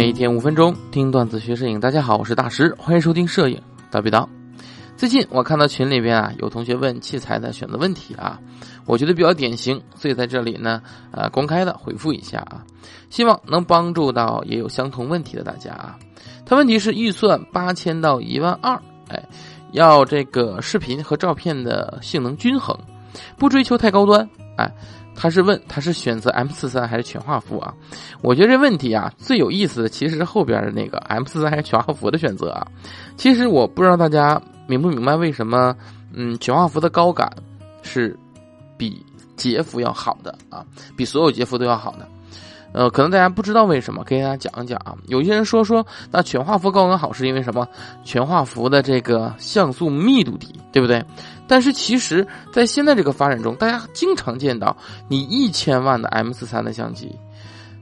每天五分钟听段子学摄影，大家好，我是大师，欢迎收听摄影大必道。最近我看到群里边啊有同学问器材的选择问题啊，我觉得比较典型，所以在这里呢呃公开的回复一下啊，希望能帮助到也有相同问题的大家啊。他问题是预算八千到一万二，哎，要这个视频和照片的性能均衡，不追求太高端，哎。他是问他是选择 M 四三还是全画幅啊？我觉得这问题啊最有意思的其实是后边的那个 M 四三还是全画幅的选择啊。其实我不知道大家明不明白为什么嗯全画幅的高感是比截幅要好的啊，比所有截幅都要好的。呃，可能大家不知道为什么，给大家讲一讲啊。有些人说说那全画幅高感好是因为什么？全画幅的这个像素密度低，对不对？但是其实，在现在这个发展中，大家经常见到，你一千万的 M 四三的相机，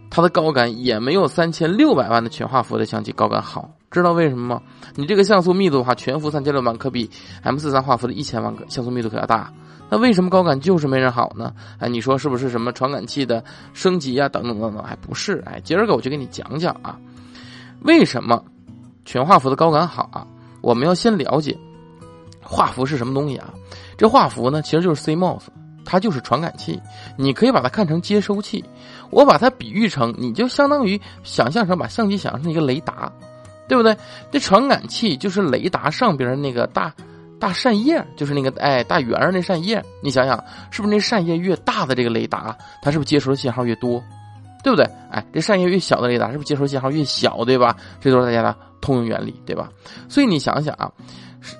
它的高感也没有三千六百万的全画幅的相机高感好。知道为什么吗？你这个像素密度的话，全幅三千六百万可比 M 四三画幅的一千万个像素密度可要大。那为什么高感就是没人好呢？哎，你说是不是什么传感器的升级啊？等等等等，哎，不是。哎，今儿个我就给你讲讲啊，为什么全画幅的高感好啊？我们要先了解。画幅是什么东西啊？这画幅呢，其实就是 CMOS，它就是传感器。你可以把它看成接收器，我把它比喻成，你就相当于想象成把相机想象成一个雷达，对不对？这传感器就是雷达上边那个大大扇叶，就是那个哎大圆儿那扇叶。你想想，是不是那扇叶越大的这个雷达，它是不是接收的信号越多？对不对？哎，这扇叶越小的雷达，是不是接收信号越小？对吧？这都是大家的通用原理，对吧？所以你想想啊。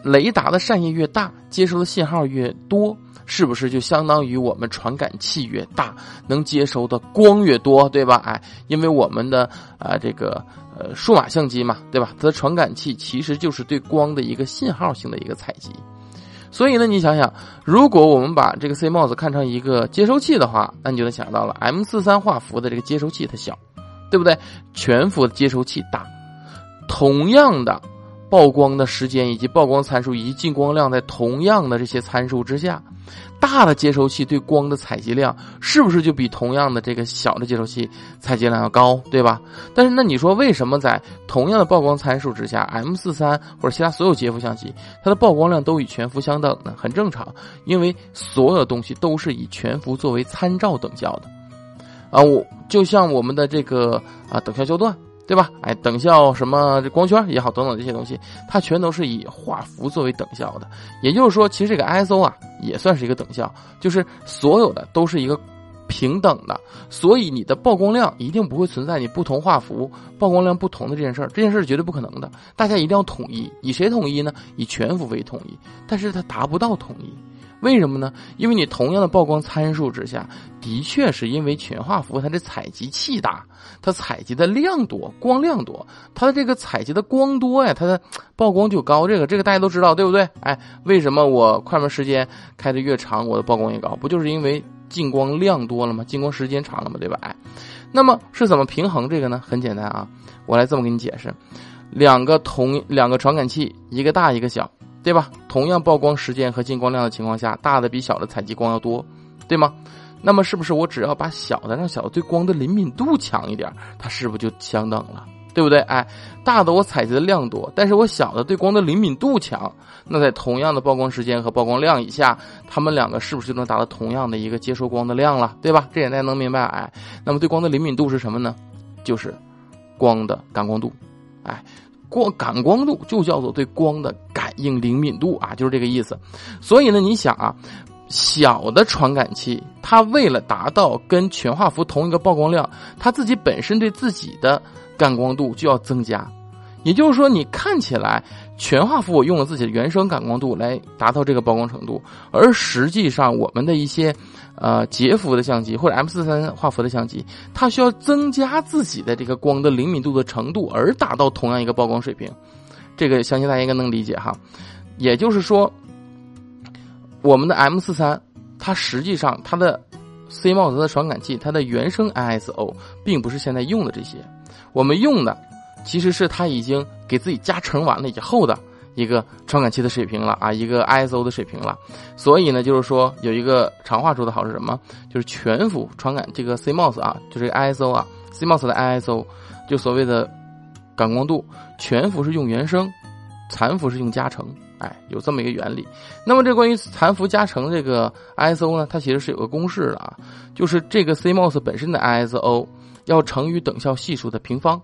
雷达的扇叶越大，接收的信号越多，是不是就相当于我们传感器越大，能接收的光越多，对吧？哎，因为我们的啊这个呃数码相机嘛，对吧？它的传感器其实就是对光的一个信号性的一个采集。所以呢，你想想，如果我们把这个 CMOS 看成一个接收器的话，那你就能想到了 M 四三画幅的这个接收器它小，对不对？全幅的接收器大，同样的。曝光的时间以及曝光参数以及进光量，在同样的这些参数之下，大的接收器对光的采集量是不是就比同样的这个小的接收器采集量要高，对吧？但是那你说为什么在同样的曝光参数之下，M 四三或者其他所有接幅相机，它的曝光量都与全幅相等呢？很正常，因为所有东西都是以全幅作为参照等效的，啊，我就像我们的这个啊等效焦段。对吧？哎，等效什么这光圈也好，等等这些东西，它全都是以画幅作为等效的。也就是说，其实这个 ISO 啊，也算是一个等效，就是所有的都是一个平等的。所以你的曝光量一定不会存在你不同画幅曝光量不同的这件事儿，这件事儿绝对不可能的。大家一定要统一，以谁统一呢？以全幅为统一，但是它达不到统一。为什么呢？因为你同样的曝光参数之下，的确是因为全画幅它的采集器大，它采集的量多，光量多，它的这个采集的光多呀，它的曝光就高。这个这个大家都知道，对不对？哎，为什么我快门时间开的越长，我的曝光越高？不就是因为进光量多了吗？进光时间长了吗？对吧？哎，那么是怎么平衡这个呢？很简单啊，我来这么给你解释：两个同两个传感器，一个大一个小。对吧？同样曝光时间和进光量的情况下，大的比小的采集光要多，对吗？那么是不是我只要把小的让小的对光的灵敏度强一点，它是不是就相等了？对不对？哎，大的我采集的量多，但是我小的对光的灵敏度强，那在同样的曝光时间和曝光量以下，它们两个是不是就能达到同样的一个接收光的量了？对吧？这点大家能明白？哎，那么对光的灵敏度是什么呢？就是光的感光度，哎。光感光度就叫做对光的应灵敏度啊，就是这个意思。所以呢，你想啊，小的传感器，它为了达到跟全画幅同一个曝光量，它自己本身对自己的感光度就要增加。也就是说，你看起来全画幅我用了自己的原生感光度来达到这个曝光程度，而实际上我们的一些。呃，截幅的相机或者 M 四三画幅的相机，它需要增加自己的这个光的灵敏度的程度，而达到同样一个曝光水平。这个相信大家应该能理解哈。也就是说，我们的 M 四三，它实际上它的 CMOS 的传感器，它的原生 ISO 并不是现在用的这些，我们用的其实是它已经给自己加成完了以后的。一个传感器的水平了啊，一个 ISO 的水平了，所以呢，就是说有一个长话说的好是什么？就是全幅传感这个 CMOS 啊，就是 ISO 啊，CMOS 的 ISO，就所谓的感光度，全幅是用原生，残幅是用加成。哎，有这么一个原理。那么这关于残幅加成这个 ISO 呢，它其实是有个公式的啊，就是这个 CMOS 本身的 ISO 要乘以等效系数的平方。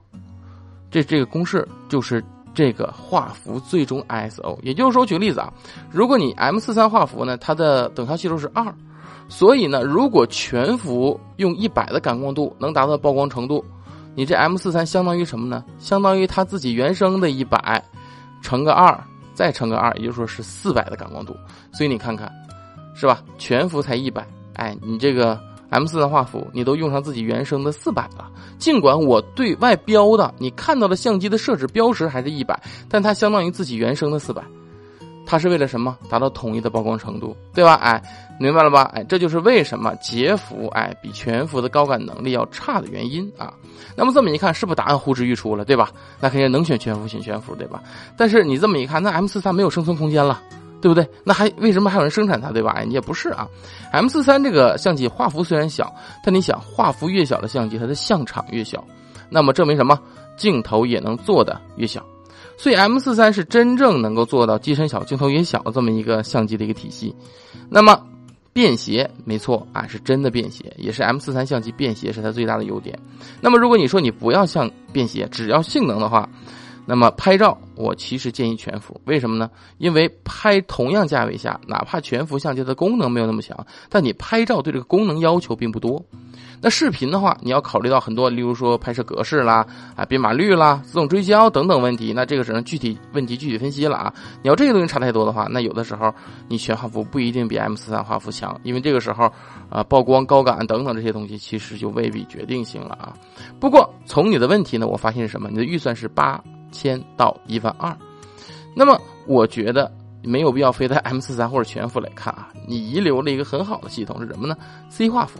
这这个公式就是这个画幅最终 ISO。也就是说，举个例子啊，如果你 M 四三画幅呢，它的等效系数是二，所以呢，如果全幅用一百的感光度能达到曝光程度，你这 M 四三相当于什么呢？相当于它自己原生的一百乘个二。再乘个二，也就说是四百的感光度，所以你看看，是吧？全幅才一百，哎，你这个 M 四的画幅，你都用上自己原生的四百了。尽管我对外标的，你看到的相机的设置标识还是一百，但它相当于自己原生的四百。它是为了什么？达到统一的曝光程度，对吧？哎，明白了吧？哎，这就是为什么截幅哎比全幅的高感能力要差的原因啊。那么这么一看，是不是答案呼之欲出了，对吧？那肯定能选全幅，选全幅，对吧？但是你这么一看，那 M 四三没有生存空间了，对不对？那还为什么还有人生产它，对吧？哎，你也不是啊。M 四三这个相机画幅虽然小，但你想画幅越小的相机，它的相场越小，那么证明什么？镜头也能做的越小。所以 M 四三是真正能够做到机身小、镜头也小的这么一个相机的一个体系。那么便携，没错啊，是真的便携，也是 M 四三相机便携是它最大的优点。那么如果你说你不要像便携，只要性能的话，那么拍照我其实建议全幅，为什么呢？因为拍同样价位下，哪怕全幅相机的功能没有那么强，但你拍照对这个功能要求并不多。那视频的话，你要考虑到很多，例如说拍摄格式啦，啊编码率啦，自动追焦等等问题。那这个只能具体问题具体分析了啊。你要这些东西差太多的话，那有的时候你全画幅不一定比 M 四三画幅强，因为这个时候啊曝光高感等等这些东西其实就未必决定性了啊。不过从你的问题呢，我发现是什么？你的预算是八千到一万二，那么我觉得没有必要非得 M 四三或者全幅来看啊。你遗留了一个很好的系统是什么呢？C 画幅。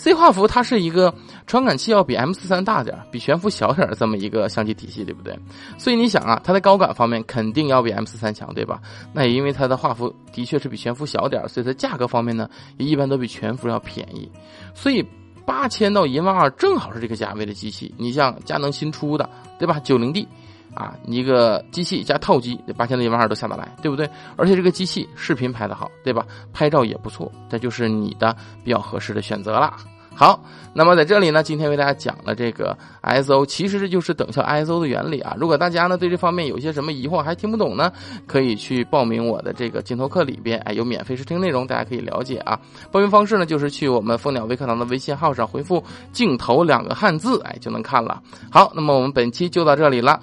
C 画幅它是一个传感器要比 M 四三大点比全幅小点的这么一个相机体系，对不对？所以你想啊，它在高感方面肯定要比 M 四三强，对吧？那也因为它的画幅的确是比全幅小点所以在价格方面呢，也一般都比全幅要便宜。所以八千到一万二正好是这个价位的机器。你像佳能新出的，对吧？九零 D，啊，一个机器加套机，八千到一万二都下得来，对不对？而且这个机器视频拍得好，对吧？拍照也不错，这就是你的比较合适的选择了。好，那么在这里呢，今天为大家讲了这个 ISO，其实这就是等效 ISO 的原理啊。如果大家呢对这方面有些什么疑惑还听不懂呢，可以去报名我的这个镜头课里边，哎，有免费试听内容，大家可以了解啊。报名方式呢，就是去我们蜂鸟微课堂的微信号上回复“镜头”两个汉字，哎，就能看了。好，那么我们本期就到这里了，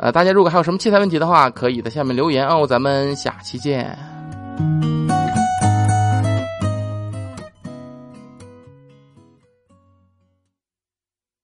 呃，大家如果还有什么器材问题的话，可以在下面留言哦。咱们下期见。